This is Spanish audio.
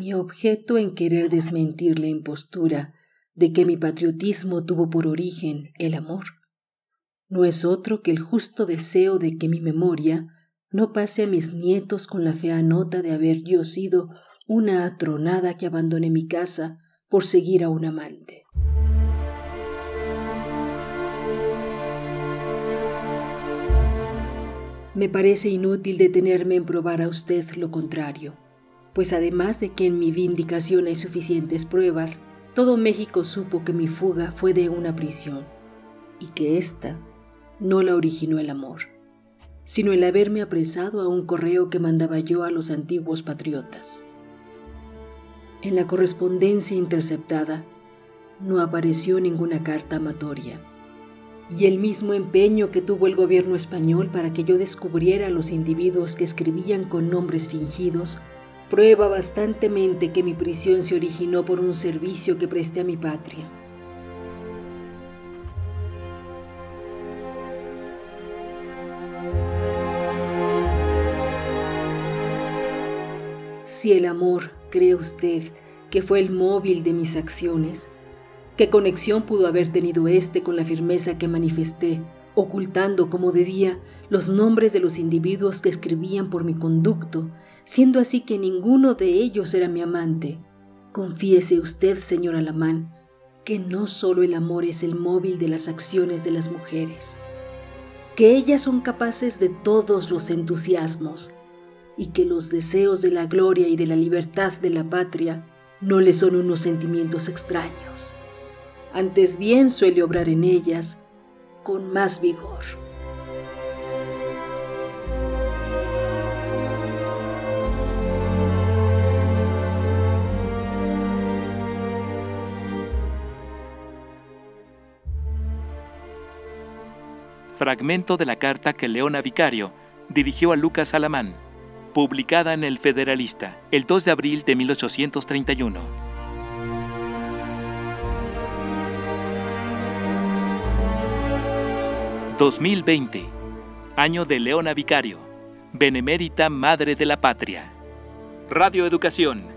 Mi objeto en querer desmentir la impostura de que mi patriotismo tuvo por origen el amor no es otro que el justo deseo de que mi memoria no pase a mis nietos con la fea nota de haber yo sido una atronada que abandoné mi casa por seguir a un amante. Me parece inútil detenerme en probar a usted lo contrario, pues además de que en mi vindicación hay suficientes pruebas, todo México supo que mi fuga fue de una prisión y que ésta no la originó el amor, sino el haberme apresado a un correo que mandaba yo a los antiguos patriotas. En la correspondencia interceptada no apareció ninguna carta amatoria y el mismo empeño que tuvo el gobierno español para que yo descubriera a los individuos que escribían con nombres fingidos, prueba bastantemente que mi prisión se originó por un servicio que presté a mi patria. Si el amor, cree usted, que fue el móvil de mis acciones, ¿Qué conexión pudo haber tenido éste con la firmeza que manifesté, ocultando como debía los nombres de los individuos que escribían por mi conducto, siendo así que ninguno de ellos era mi amante? Confiese usted, señor Alamán, que no solo el amor es el móvil de las acciones de las mujeres, que ellas son capaces de todos los entusiasmos y que los deseos de la gloria y de la libertad de la patria no le son unos sentimientos extraños antes bien suele obrar en ellas con más vigor. Fragmento de la carta que Leona Vicario dirigió a Lucas Alamán, publicada en El Federalista el 2 de abril de 1831. 2020, año de Leona Vicario, Benemérita Madre de la Patria. Radio Educación